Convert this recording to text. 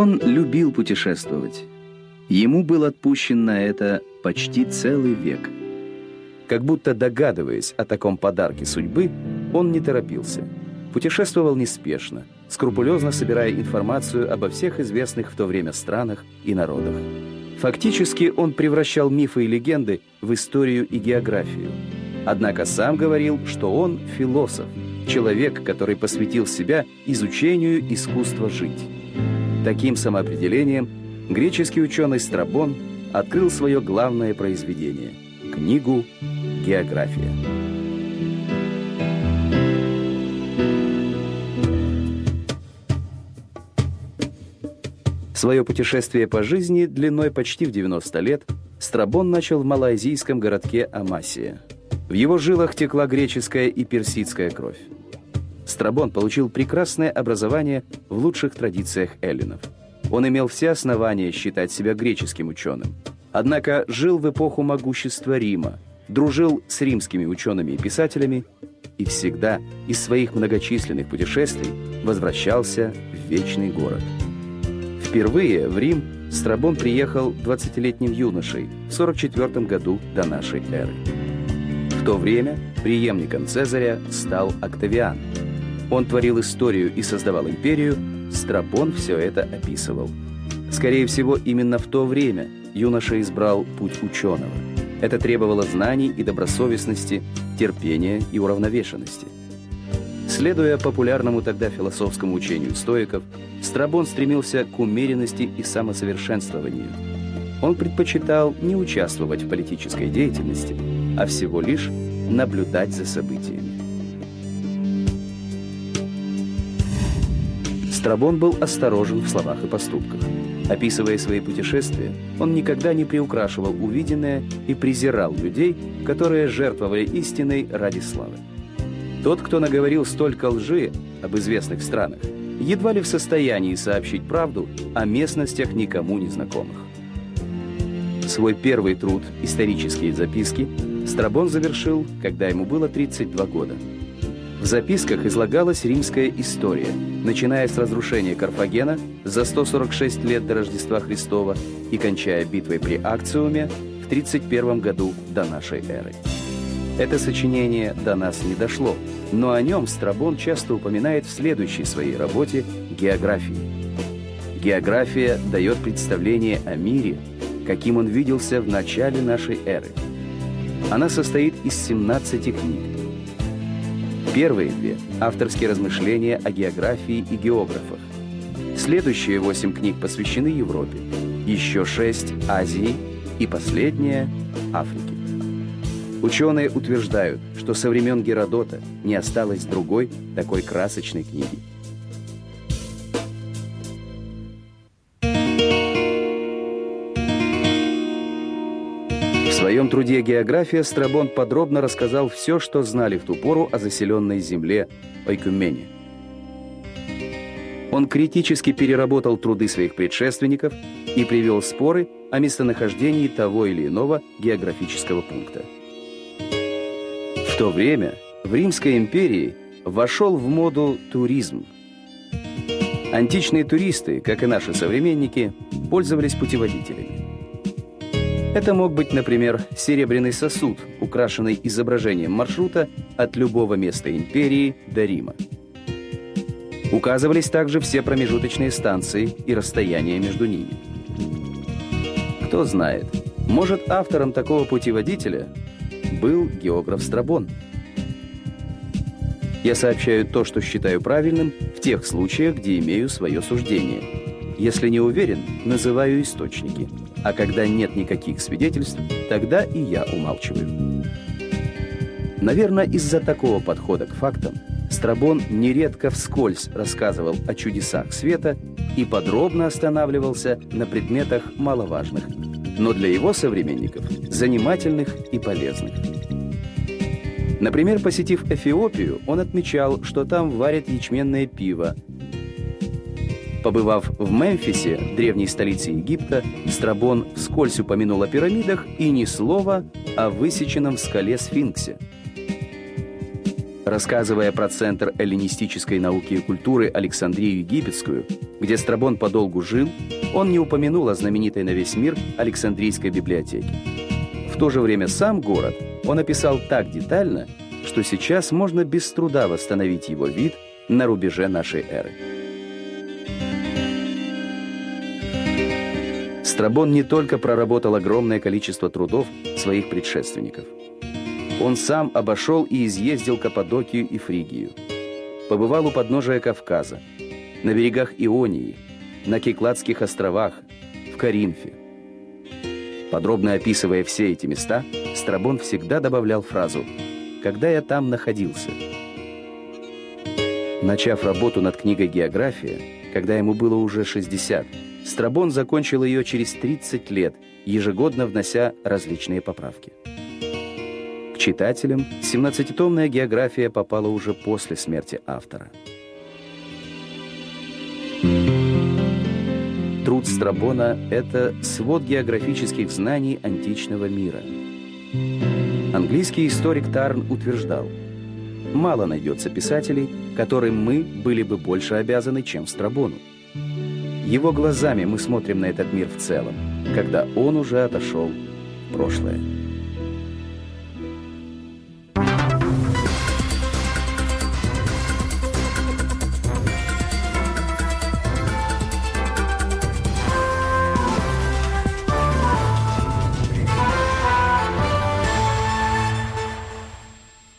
Он любил путешествовать. Ему был отпущен на это почти целый век. Как будто догадываясь о таком подарке судьбы, он не торопился. Путешествовал неспешно, скрупулезно собирая информацию обо всех известных в то время странах и народах. Фактически он превращал мифы и легенды в историю и географию. Однако сам говорил, что он философ, человек, который посвятил себя изучению искусства жить. Таким самоопределением греческий ученый Страбон открыл свое главное произведение – книгу «География». Свое путешествие по жизни длиной почти в 90 лет Страбон начал в малайзийском городке Амасия. В его жилах текла греческая и персидская кровь. Страбон получил прекрасное образование в лучших традициях эллинов. Он имел все основания считать себя греческим ученым. Однако жил в эпоху могущества Рима, дружил с римскими учеными и писателями и всегда из своих многочисленных путешествий возвращался в вечный город – Впервые в Рим Страбон приехал 20-летним юношей в 44 году до нашей эры. В то время преемником Цезаря стал Октавиан. Он творил историю и создавал империю, Страбон все это описывал. Скорее всего, именно в то время юноша избрал путь ученого. Это требовало знаний и добросовестности, терпения и уравновешенности – Следуя популярному тогда философскому учению стоиков, Страбон стремился к умеренности и самосовершенствованию. Он предпочитал не участвовать в политической деятельности, а всего лишь наблюдать за событиями. Страбон был осторожен в словах и поступках. Описывая свои путешествия, он никогда не приукрашивал увиденное и презирал людей, которые жертвовали истиной ради славы. Тот, кто наговорил столько лжи об известных странах, едва ли в состоянии сообщить правду о местностях никому не знакомых. Свой первый труд «Исторические записки» Страбон завершил, когда ему было 32 года. В записках излагалась римская история, начиная с разрушения Карфагена за 146 лет до Рождества Христова и кончая битвой при Акциуме в 31 году до нашей эры. Это сочинение до нас не дошло, но о нем Страбон часто упоминает в следующей своей работе «Географии». География дает представление о мире, каким он виделся в начале нашей эры. Она состоит из 17 книг. Первые две – авторские размышления о географии и географах. Следующие восемь книг посвящены Европе, еще шесть – Азии и последняя – Африке. Ученые утверждают, что со времен Геродота не осталось другой такой красочной книги. Труде «География» Страбон подробно рассказал все, что знали в ту пору о заселенной земле Ойкумене. Он критически переработал труды своих предшественников и привел споры о местонахождении того или иного географического пункта то время в Римской империи вошел в моду туризм. Античные туристы, как и наши современники, пользовались путеводителями. Это мог быть, например, серебряный сосуд, украшенный изображением маршрута от любого места империи до Рима. Указывались также все промежуточные станции и расстояния между ними. Кто знает, может автором такого путеводителя был географ Страбон. Я сообщаю то, что считаю правильным, в тех случаях, где имею свое суждение. Если не уверен, называю источники. А когда нет никаких свидетельств, тогда и я умалчиваю. Наверное, из-за такого подхода к фактам Страбон нередко вскользь рассказывал о чудесах света и подробно останавливался на предметах маловажных, но для его современников занимательных и полезных. Например, посетив Эфиопию, он отмечал, что там варят ячменное пиво. Побывав в Мемфисе, древней столице Египта, Страбон вскользь упомянул о пирамидах и ни слова о высеченном в скале сфинксе. Рассказывая про центр эллинистической науки и культуры Александрию Египетскую, где Страбон подолгу жил, он не упомянул о знаменитой на весь мир Александрийской библиотеке. В то же время сам город он описал так детально, что сейчас можно без труда восстановить его вид на рубеже нашей эры. Страбон не только проработал огромное количество трудов своих предшественников. Он сам обошел и изъездил Каппадокию и Фригию. Побывал у подножия Кавказа, на берегах Ионии, на Кикладских островах, в Каринфе. Подробно описывая все эти места, Страбон всегда добавлял фразу «когда я там находился». Начав работу над книгой «География», когда ему было уже 60, Страбон закончил ее через 30 лет, ежегодно внося различные поправки. К читателям 17-томная география попала уже после смерти автора. Труд Страбона – это свод географических знаний античного мира. Английский историк Тарн утверждал, мало найдется писателей, которым мы были бы больше обязаны, чем Страбону. Его глазами мы смотрим на этот мир в целом, когда он уже отошел в прошлое.